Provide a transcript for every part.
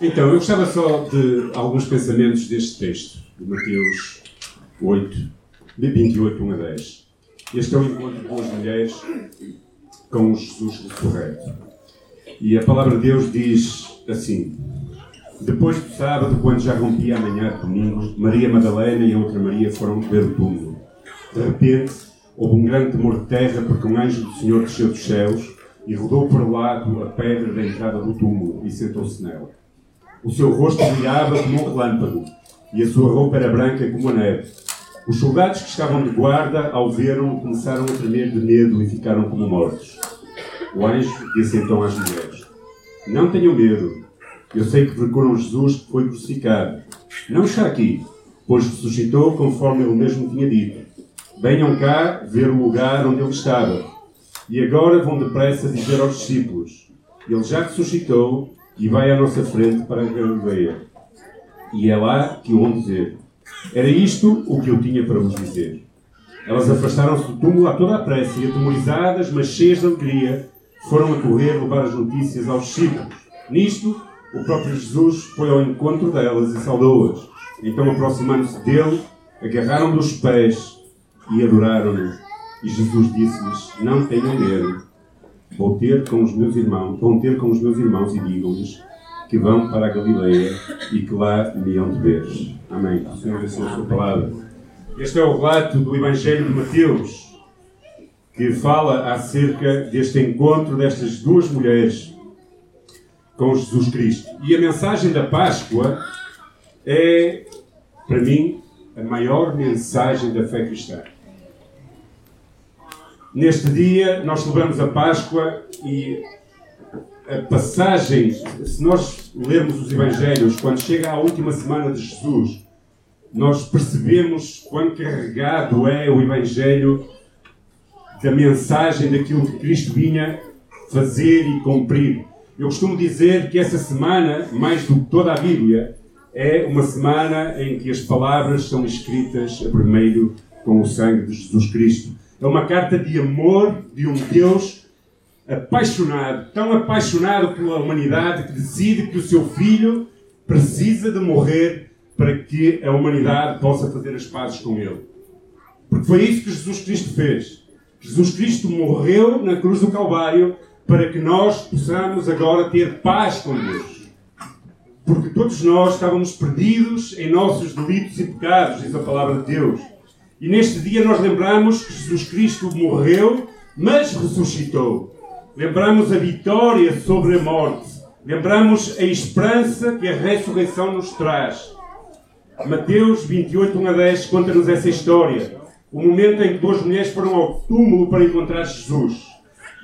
Então, eu gostava só de alguns pensamentos deste texto, de Mateus 8, de 28, 1 a 10. Este é o encontro de duas mulheres com Jesus ressurreto. E a palavra de Deus diz assim: Depois do sábado, quando já rompia a manhã de domingo, Maria Madalena e a outra Maria foram ver o túmulo. De repente, houve um grande temor de terra, porque um anjo do Senhor desceu dos céus e rodou para o lado a pedra da entrada do túmulo e sentou-se nela. O seu rosto brilhava como um relâmpago, e a sua roupa era branca como a neve. Os soldados que estavam de guarda, ao ver-o, começaram a tremer de medo e ficaram como mortos. O anjo disse então às mulheres: Não tenham medo. Eu sei que procuram Jesus que foi crucificado. Não está aqui, pois ressuscitou conforme ele mesmo tinha dito. Venham cá ver o lugar onde ele estava. E agora vão depressa dizer aos discípulos: Ele já ressuscitou e vai à nossa frente para a Galileia. E é lá que o vão dizer. Era isto o que eu tinha para vos dizer. Elas afastaram-se do túmulo a toda a pressa e, atemorizadas, mas cheias de alegria, foram a correr levar as notícias aos discípulos. Nisto, o próprio Jesus foi ao encontro delas e saudou-as. Então, aproximando-se dele, agarraram dos pés e adoraram-no. E Jesus disse-lhes: Não tenham medo. Vou ter com os meus irmãos, vão ter com os meus irmãos e digam-lhes que vão para a Galileia e que lá me hão de ver. Amém. O Senhor abençoe a sua palavra. Este é o relato do Evangelho de Mateus, que fala acerca deste encontro destas duas mulheres com Jesus Cristo. E a mensagem da Páscoa é, para mim, a maior mensagem da fé cristã. Neste dia, nós celebramos a Páscoa e a passagem, se nós lermos os Evangelhos, quando chega à última semana de Jesus, nós percebemos quão carregado é o Evangelho da mensagem daquilo que Cristo vinha fazer e cumprir. Eu costumo dizer que essa semana, mais do que toda a Bíblia, é uma semana em que as palavras são escritas a vermelho com o sangue de Jesus Cristo. É uma carta de amor de um Deus apaixonado, tão apaixonado pela humanidade que decide que o seu filho precisa de morrer para que a humanidade possa fazer as pazes com ele. Porque foi isso que Jesus Cristo fez. Jesus Cristo morreu na cruz do Calvário para que nós possamos agora ter paz com Deus. Porque todos nós estávamos perdidos em nossos delitos e pecados, diz a palavra de Deus. E neste dia nós lembramos que Jesus Cristo morreu, mas ressuscitou. Lembramos a vitória sobre a morte. Lembramos a esperança que a ressurreição nos traz. Mateus 28, 1 a 10 conta-nos essa história. O momento em que duas mulheres foram ao túmulo para encontrar Jesus.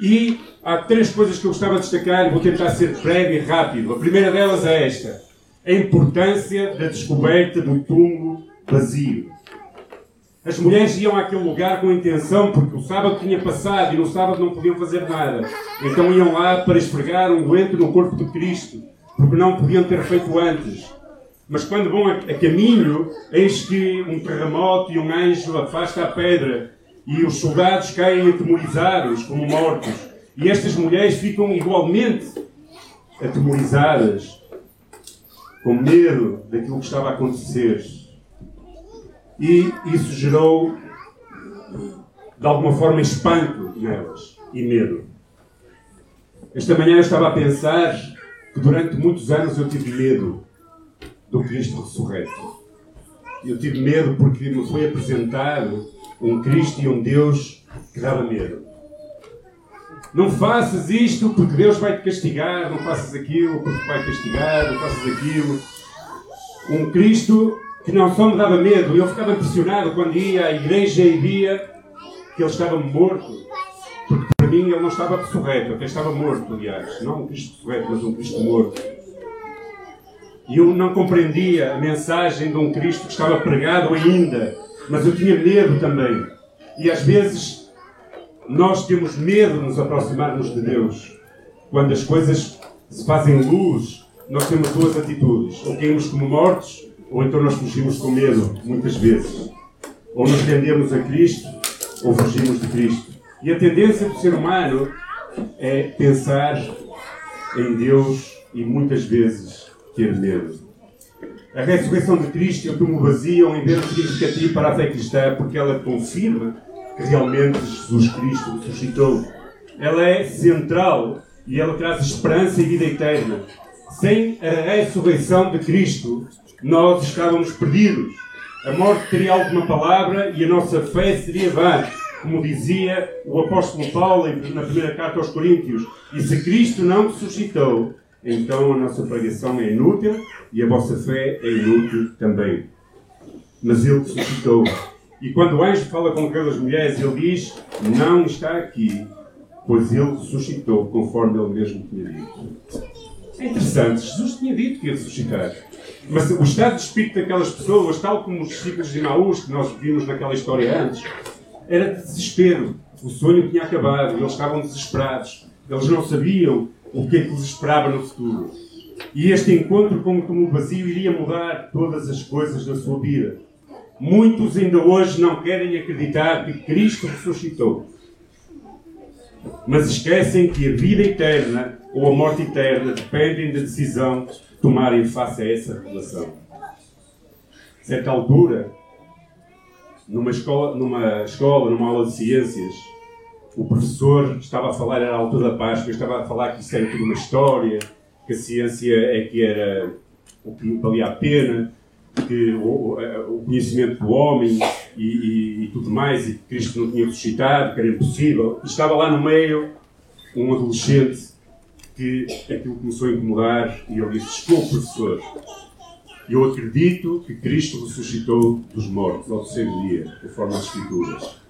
E há três coisas que eu gostava de destacar vou tentar ser breve e rápido. A primeira delas é esta: a importância da descoberta do túmulo vazio. As mulheres iam àquele lugar com intenção, porque o sábado tinha passado e no sábado não podiam fazer nada. Então iam lá para esfregar um doente no corpo de Cristo, porque não podiam ter feito antes. Mas quando vão a, caminho, eis que um terremoto e um anjo afasta a pedra e os soldados caem atemorizados como mortos. E estas mulheres ficam igualmente atemorizadas, com medo daquilo que estava a acontecer. E isso gerou, de alguma forma, espanto nelas e medo. Esta manhã eu estava a pensar que durante muitos anos eu tive medo do Cristo ressurreto. Eu tive medo porque me foi apresentado um Cristo e um Deus que dava medo. Não faças isto porque Deus vai te castigar, não faças aquilo porque vai te castigar, não faças aquilo. Um Cristo que não só me dava medo, eu ficava impressionado quando ia à igreja e via que ele estava morto. Porque para mim ele não estava ressurreto, até estava morto, aliás. Não um Cristo ressurreto, mas um Cristo morto. E eu não compreendia a mensagem de um Cristo que estava pregado ainda, mas eu tinha medo também. E às vezes nós temos medo de nos aproximarmos de Deus. Quando as coisas se fazem luz, nós temos duas atitudes: ou caímos como mortos, ou então nós fugimos com medo, muitas vezes. Ou nos rendemos a Cristo, ou fugimos de Cristo. E a tendência do ser humano é pensar em Deus e muitas vezes ter medo. A ressurreição de Cristo é o túmulo vazio é um evento significativo para a fé cristã porque ela confirma que realmente Jesus Cristo ressuscitou. Ela é central e ela traz esperança e vida eterna. Sem a ressurreição de Cristo, nós estávamos perdidos. A morte teria a última palavra e a nossa fé seria vã, como dizia o apóstolo Paulo na primeira carta aos Coríntios. E se Cristo não ressuscitou, então a nossa pregação é inútil e a vossa fé é inútil também. Mas ele ressuscitou. E quando o anjo fala com aquelas mulheres, ele diz: Não está aqui, pois ele ressuscitou, conforme ele mesmo tinha dito. É interessante, Jesus tinha dito que ia ressuscitar. Mas o estado de espírito daquelas pessoas, tal como os discípulos de Maús, que nós vimos naquela história antes, era de desespero. O sonho tinha acabado, eles estavam desesperados. Eles não sabiam o que é que os esperava no futuro. E este encontro com o vazio iria mudar todas as coisas na sua vida. Muitos ainda hoje não querem acreditar que Cristo ressuscitou. Mas esquecem que a vida eterna ou a morte eterna dependem da decisão tomarem face a essa revelação. Certa altura, numa escola, numa escola, numa aula de ciências, o professor estava a falar, era a altura da Páscoa, estava a falar que isso era tudo uma história, que a ciência é que era o que valia a pena, que o, o conhecimento do homem e, e, e, tudo mais, e que Cristo não tinha ressuscitado, que era impossível. Estava lá no meio um adolescente que aquilo começou a incomodar e ele disse: Desculpe, professor, eu acredito que Cristo ressuscitou dos mortos ao terceiro dia, conforme as Escrituras.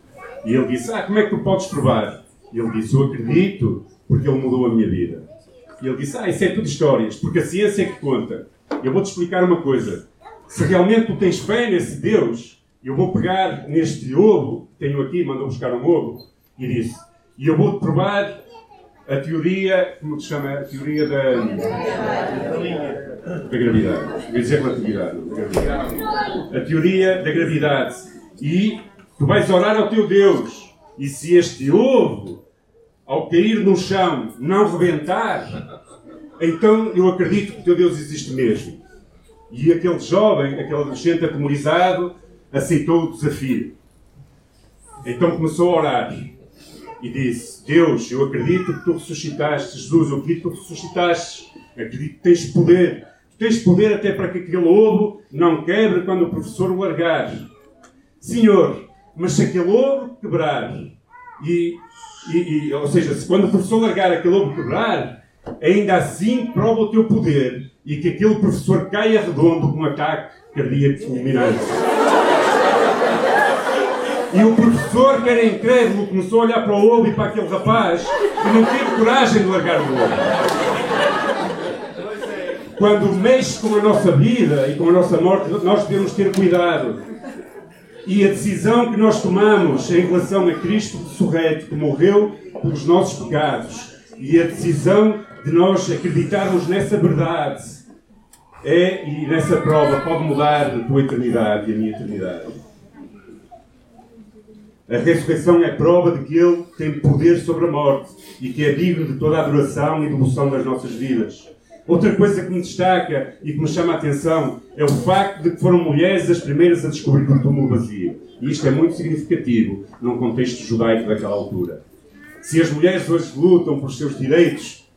E ele disse: Ah, como é que tu podes provar? E ele disse: Eu acredito porque ele mudou a minha vida. E ele disse: Ah, isso é tudo histórias, porque a ciência é que conta. Eu vou-te explicar uma coisa. Se realmente tu tens fé nesse Deus, eu vou pegar neste ovo, tenho aqui, mandou buscar um ovo, e disse: E eu vou-te provar a teoria, como se chama? A teoria da. da gravidade. Vou dizer relatividade. A teoria da gravidade. E Tu vais orar ao teu Deus. E se este ovo, ao cair no chão, não rebentar, então eu acredito que o teu Deus existe mesmo. E aquele jovem, aquele adolescente atemorizado, aceitou o desafio. Então começou a orar e disse: Deus, eu acredito que tu ressuscitaste. Jesus, eu acredito que tu ressuscitaste. Acredito que tens poder. Tu tens poder até para que aquele ovo não quebre quando o professor o largar. Senhor, mas se aquele ovo quebrar, e, e, e, ou seja, se quando o professor largar aquele ovo quebrar, ainda assim prova o teu poder e que aquele professor caia redondo com um ataque cardíaco fulminante. Professor, que incrédulo, começou a olhar para o ovo e para aquele rapaz que não teve coragem de largar o ovo. Quando mexe com a nossa vida e com a nossa morte, nós devemos ter cuidado e a decisão que nós tomamos em relação a Cristo ressurreto, que morreu pelos nossos pecados, e a decisão de nós acreditarmos nessa verdade, é, e nessa prova, pode mudar a tua eternidade e a minha eternidade. A ressurreição é prova de que Ele tem poder sobre a morte e que é digno de toda a adoração e devoção das nossas vidas. Outra coisa que me destaca e que me chama a atenção é o facto de que foram mulheres as primeiras a descobrir o túmulo vazio. E isto é muito significativo num contexto judaico daquela altura. Se as mulheres hoje lutam por seus direitos,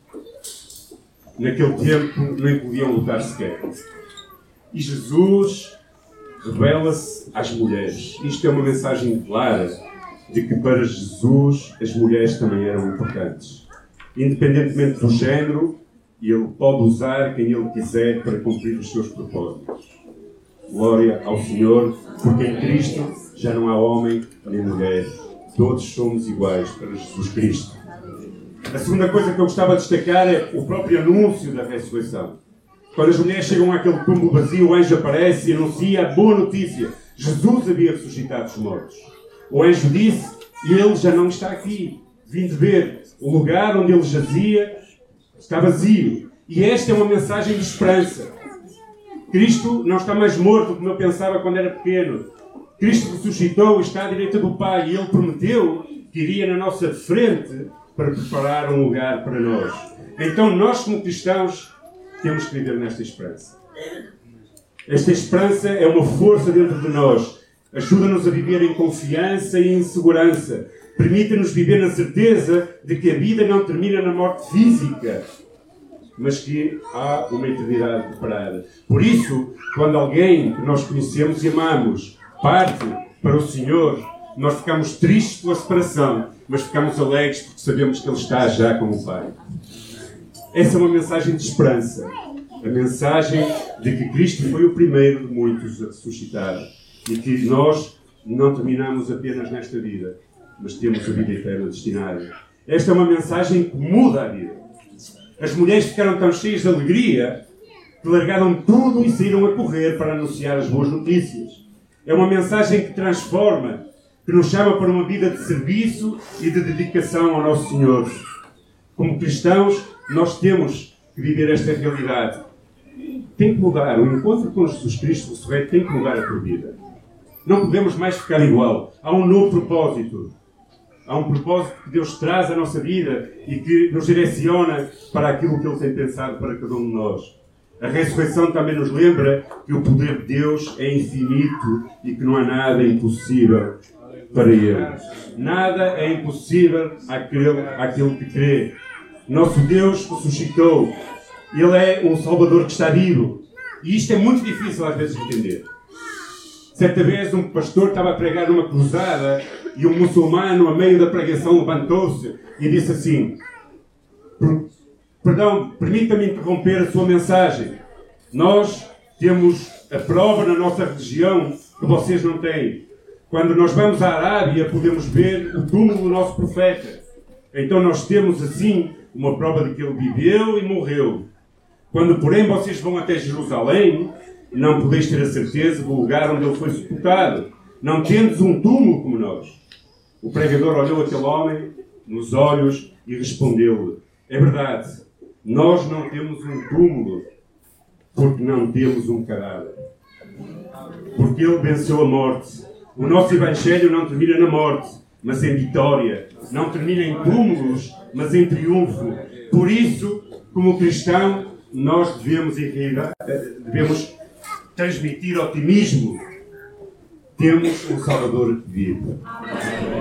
naquele tempo nem podiam lutar sequer. E Jesus revela-se às mulheres. Isto é uma mensagem clara de que para Jesus as mulheres também eram importantes. Independentemente do género, Ele pode usar quem Ele quiser para cumprir os seus propósitos. Glória ao Senhor, porque em Cristo já não há homem nem mulher. Todos somos iguais para Jesus Cristo. A segunda coisa que eu gostava de destacar é o próprio anúncio da ressurreição. Quando as mulheres chegam àquele túmulo vazio, o anjo aparece e anuncia a boa notícia. Jesus havia ressuscitado dos mortos. O anjo disse, ele já não está aqui. Vim de ver o lugar onde ele jazia está vazio. E esta é uma mensagem de esperança. Cristo não está mais morto como eu pensava quando era pequeno. Cristo ressuscitou e está à direita do Pai e Ele prometeu que iria na nossa frente para preparar um lugar para nós. Então nós como cristãos temos que viver nesta esperança. Esta esperança é uma força dentro de nós. Ajuda-nos a viver em confiança e em segurança. Permite-nos viver na certeza de que a vida não termina na morte física, mas que há uma eternidade preparada. Por isso, quando alguém que nós conhecemos e amamos parte para o Senhor, nós ficamos tristes pela separação, mas ficamos alegres porque sabemos que Ele está já com o Pai. Essa é uma mensagem de esperança. A mensagem de que Cristo foi o primeiro de muitos a ressuscitar e que nós não terminamos apenas nesta vida, mas temos a vida eterna destinada. Esta é uma mensagem que muda a vida. As mulheres ficaram tão cheias de alegria que largaram tudo e saíram a correr para anunciar as boas notícias. É uma mensagem que transforma, que nos chama para uma vida de serviço e de dedicação ao nosso Senhor. Como cristãos, nós temos que viver esta realidade. Tem que mudar. O encontro com Jesus Cristo ressurreto tem que mudar a tua vida. Não podemos mais ficar igual. Há um novo propósito. Há um propósito que Deus traz à nossa vida e que nos direciona para aquilo que Ele tem pensado para cada um de nós. A ressurreição também nos lembra que o poder de Deus é infinito e que não há nada impossível para Ele. Nada é impossível àquele, àquele que crê. Nosso Deus ressuscitou. Ele é um Salvador que está vivo. E isto é muito difícil às vezes de entender. Certa vez um pastor estava a pregar numa cruzada e um muçulmano, a meio da pregação, levantou-se e disse assim: Perdão, permita-me interromper a sua mensagem. Nós temos a prova na nossa religião que vocês não têm. Quando nós vamos à Arábia, podemos ver o túmulo do nosso profeta. Então nós temos assim uma prova de que ele viveu e morreu. Quando, porém, vocês vão até Jerusalém, não podeis ter a certeza do lugar onde ele foi sepultado. Não tendes um túmulo como nós. O pregador olhou aquele homem nos olhos e respondeu-lhe: É verdade, nós não temos um túmulo porque não temos um cadáver. Porque ele venceu a morte. O nosso Evangelho não termina na morte, mas em vitória. Não termina em túmulos, mas em triunfo. Por isso, como cristão, nós devemos, devemos transmitir otimismo. Temos um Salvador vive.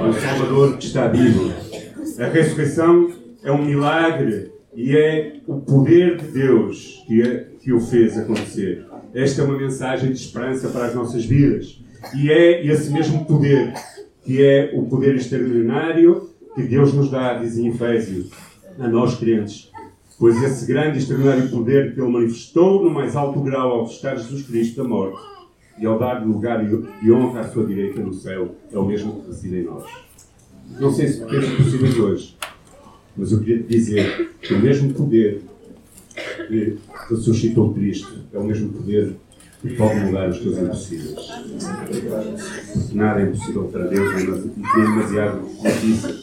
Um Salvador que está vivo. A ressurreição é um milagre e é o poder de Deus que, é, que o fez acontecer. Esta é uma mensagem de esperança para as nossas vidas. E é esse mesmo poder, que é o poder extraordinário que Deus nos dá, diz em Efésios, a nós crentes. Pois esse grande e extraordinário poder que Ele manifestou no mais alto grau ao ressuscitar Jesus Cristo da morte e ao dar lugar e honra à sua direita no céu, é o mesmo que reside em nós. Não sei se pensa possível hoje, mas eu queria te dizer que o mesmo poder que ressuscitou Cristo é o mesmo poder que pode mudar os teus impossíveis. Nada é impossível para Deus, nem demasiado difícil.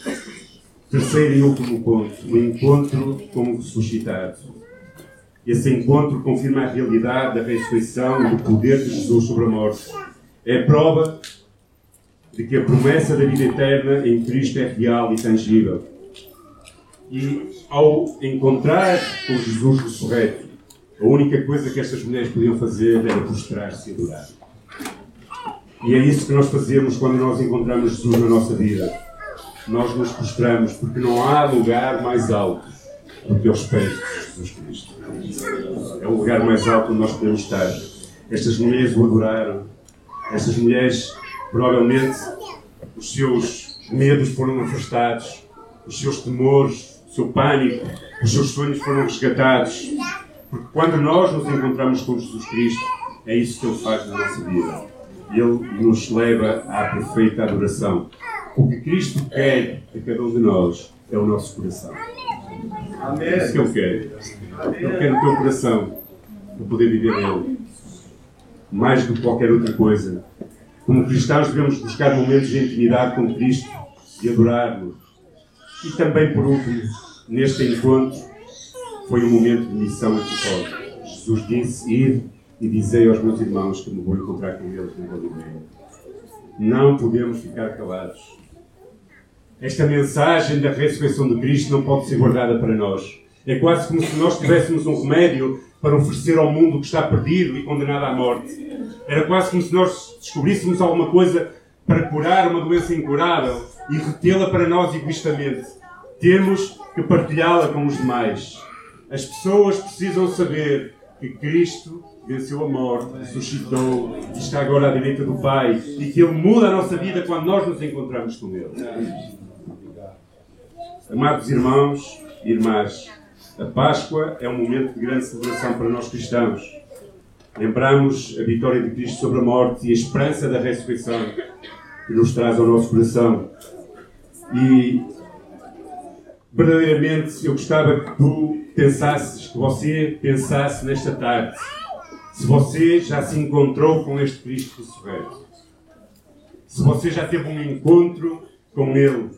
Terceiro e último ponto: o encontro com o ressuscitado. Esse encontro confirma a realidade da ressurreição e do poder de Jesus sobre a morte. É prova de que a promessa da vida eterna em Cristo é real e tangível. E ao encontrar com Jesus ressurreto, a única coisa que estas mulheres podiam fazer era prostrar-se e adorar. E é isso que nós fazemos quando nós encontramos Jesus na nossa vida. Nós nos prostramos porque não há lugar mais alto do que aos pés de Jesus Cristo. É o lugar mais alto onde nós podemos estar. Estas mulheres o adoraram. Estas mulheres, provavelmente, os seus medos foram afastados, os seus temores, o seu pânico, os seus sonhos foram resgatados. Porque quando nós nos encontramos com Jesus Cristo, é isso que Ele faz na nossa vida. Ele nos leva à perfeita adoração. O que Cristo quer a cada um de nós é o nosso coração. É isso que Ele quer. Ele quer no teu coração para poder viver nele. Mais do que qualquer outra coisa. Como cristãos devemos buscar momentos de intimidade com Cristo e adorar-lo. E também, por último, neste encontro, foi um momento de missão e propósito. Jesus disse: Ir e dizei aos meus irmãos que me vou encontrar com eles na Galileia. Não podemos ficar calados. Esta mensagem da ressurreição de Cristo não pode ser guardada para nós. É quase como se nós tivéssemos um remédio para oferecer ao mundo que está perdido e condenado à morte. Era quase como se nós descobríssemos alguma coisa para curar uma doença incurável e retê-la para nós egoístamente. Temos que partilhá-la com os demais. As pessoas precisam saber que Cristo venceu a morte, ressuscitou e está agora à direita do Pai e que Ele muda a nossa vida quando nós nos encontramos com Ele. Amados irmãos e irmãs, a Páscoa é um momento de grande celebração para nós cristãos. Lembramos a vitória de Cristo sobre a morte e a esperança da ressurreição que nos traz ao nosso coração. E verdadeiramente eu gostava que tu pensasses, que você pensasse nesta tarde, se você já se encontrou com este Cristo ressurreto, se você já teve um encontro com Ele.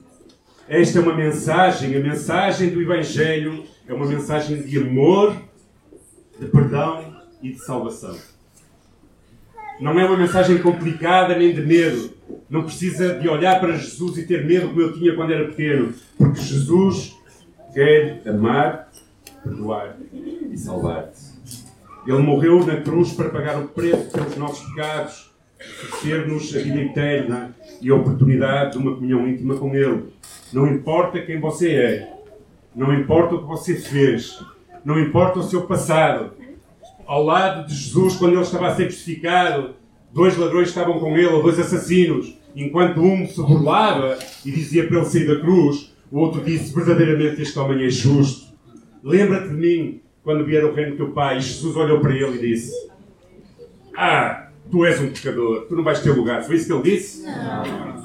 Esta é uma mensagem, a mensagem do Evangelho é uma mensagem de amor, de perdão e de salvação. Não é uma mensagem complicada nem de medo. Não precisa de olhar para Jesus e ter medo como eu tinha quando era pequeno. Porque Jesus quer amar, perdoar e salvar-te. Ele morreu na cruz para pagar o preço pelos nossos pecados, oferecer-nos a vida eterna e a oportunidade de uma comunhão íntima com Ele. Não importa quem você é, não importa o que você fez, não importa o seu passado, ao lado de Jesus, quando ele estava a ser crucificado, dois ladrões estavam com ele, ou dois assassinos, enquanto um se burlava e dizia para ele sair da cruz, o outro disse: Verdadeiramente este homem é justo. Lembra-te de mim quando vier o reino do teu pai. E Jesus olhou para ele e disse: Ah, tu és um pecador, tu não vais ter lugar. Foi isso que ele disse? Não.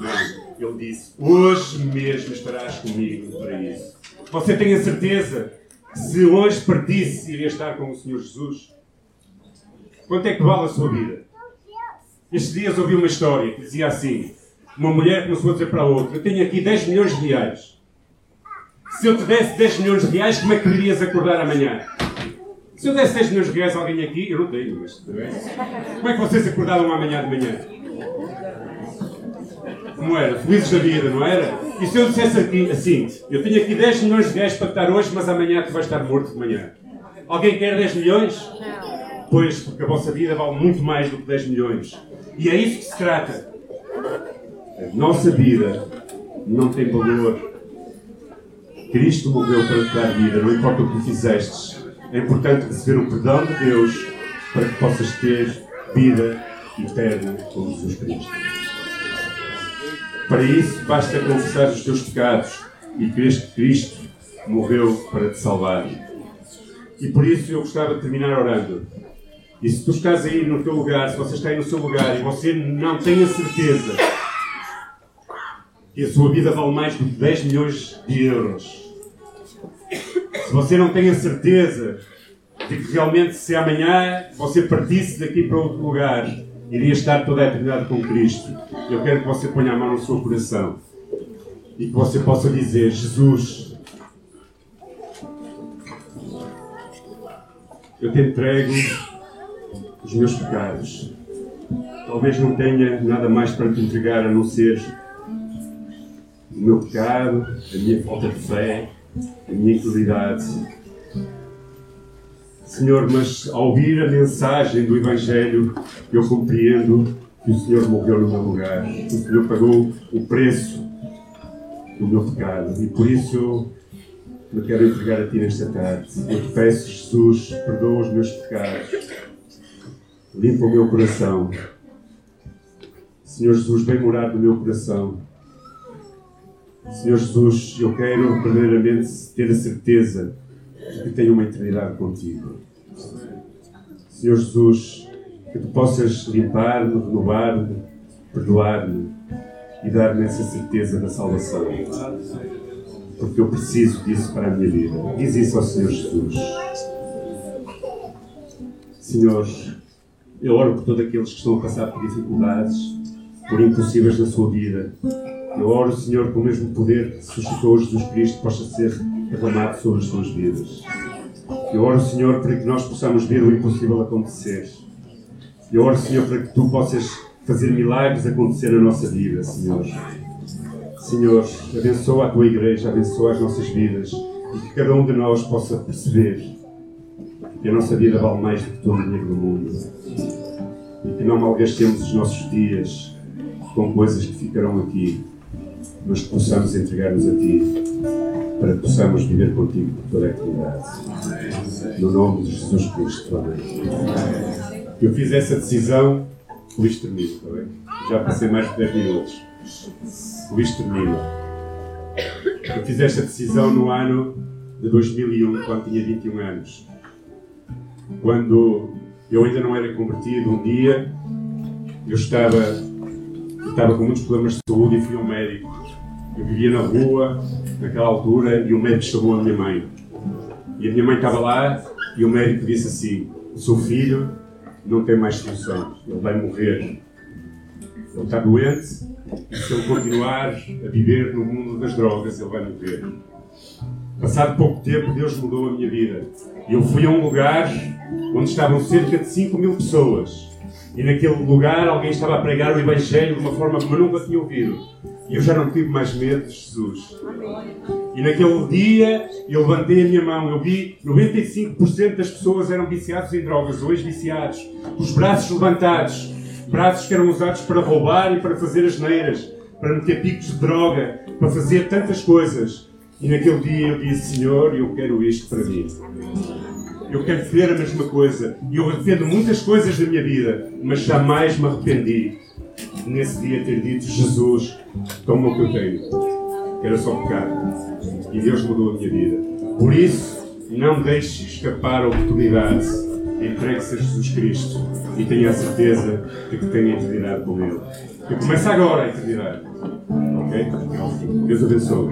Ele disse: Hoje mesmo estarás comigo para isso. Você tem a certeza que se hoje partisse, iria estar com o Senhor Jesus? Quanto é que vale a sua vida? Estes dias ouvi uma história que dizia assim: uma mulher começou a dizer para a outra: Eu tenho aqui 10 milhões de reais. Se eu te desse 10 milhões de reais, como é que irias acordar amanhã? Se eu desse 10 milhões de reais a alguém aqui, eu não tenho, mas como é que vocês acordavam amanhã de manhã? Como era? Felizes da vida, não era? E se eu dissesse aqui, assim: Eu tenho aqui 10 milhões de reais para te dar hoje, mas amanhã tu vais estar morto de manhã. Alguém quer 10 milhões? Pois, porque a vossa vida vale muito mais do que 10 milhões. E é isso que se trata. A nossa vida não tem valor. Cristo morreu para te dar vida, não importa o que fizestes. É importante receber o perdão de Deus para que possas ter vida eterna com Jesus Cristo. Para isso, basta confessar os teus pecados e crer que Cristo morreu para te salvar. E por isso eu gostava de terminar orando. E se tu estás aí no teu lugar, se você está aí no seu lugar e você não tem a certeza que a sua vida vale mais do que 10 milhões de euros, você não tem a certeza de que realmente se amanhã você partisse daqui para outro lugar, iria estar toda a eternidade com Cristo, eu quero que você ponha a mão no seu coração e que você possa dizer: Jesus, eu te entrego os meus pecados. Talvez não tenha nada mais para te entregar a não ser o meu pecado, a minha falta de fé, a minha incredulidade. Senhor, mas ao ouvir a mensagem do Evangelho, eu compreendo que o Senhor morreu no meu lugar, que o Senhor pagou o preço do meu pecado e por isso eu me quero entregar a Ti nesta tarde. Eu te peço, Jesus, perdoa os meus pecados limpa o meu coração. Senhor Jesus, vem morar no meu coração. Senhor Jesus, eu quero verdadeiramente ter a certeza de que tenho uma eternidade contigo. Senhor Jesus, que tu possas limpar-me, renovar-me, perdoar-me e dar-me essa certeza da salvação. Porque eu preciso disso para a minha vida. Diz isso ao Senhor Jesus. Senhor, eu oro por todos aqueles que estão a passar por dificuldades, por impossíveis na sua vida. Eu oro, Senhor, que o mesmo poder que suscitou Jesus Cristo possa ser derramado sobre as suas vidas. Eu oro, Senhor, para que nós possamos ver o impossível acontecer. Eu oro, Senhor, para que tu possas fazer milagres acontecer na nossa vida, Senhor. Senhor, abençoa a tua igreja, abençoa as nossas vidas. e que cada um de nós possa perceber que a nossa vida vale mais do que todo o dinheiro do mundo e que não malgastemos os nossos dias com coisas que ficarão aqui, que possamos entregar-nos a Ti para que possamos viver contigo por toda a eternidade. No nome de Jesus Cristo. Amém. Eu fiz essa decisão, isto termina, está? Já passei mais de 10 minutos. O isto termina. Eu fiz esta decisão no ano de 2001, quando tinha 21 anos. Quando eu ainda não era convertido, um dia eu estava, estava com muitos problemas de saúde e fui ao médico. Eu vivia na rua, naquela altura, e o médico chamou a minha mãe. E a minha mãe estava lá e o médico disse assim: O seu filho não tem mais solução, ele vai morrer. Ele está doente e se ele continuar a viver no mundo das drogas, ele vai morrer. Passado pouco tempo, Deus mudou a minha vida. Eu fui a um lugar onde estavam cerca de 5 mil pessoas. E naquele lugar alguém estava a pregar o Evangelho de uma forma como eu nunca tinha ouvido. E eu já não tive mais medo de Jesus. E naquele dia eu levantei a minha mão. Eu vi 95% das pessoas eram viciados em drogas, ou ex-viciados. Os braços levantados. Braços que eram usados para roubar e para fazer as neiras, para meter picos de droga, para fazer tantas coisas. E naquele dia eu disse: Senhor, eu quero isto para mim. Eu quero ver a mesma coisa. E eu arrependo muitas coisas da minha vida, mas jamais me arrependi nesse dia ter dito: Jesus, toma o que eu tenho. Era só pecado. E Deus mudou a minha vida. Por isso, não deixe escapar a oportunidade. Entregue-se a Jesus Cristo e tenha a certeza de que tem a eternidade com Ele. Que começa agora a eternidade. Ok? Deus abençoe.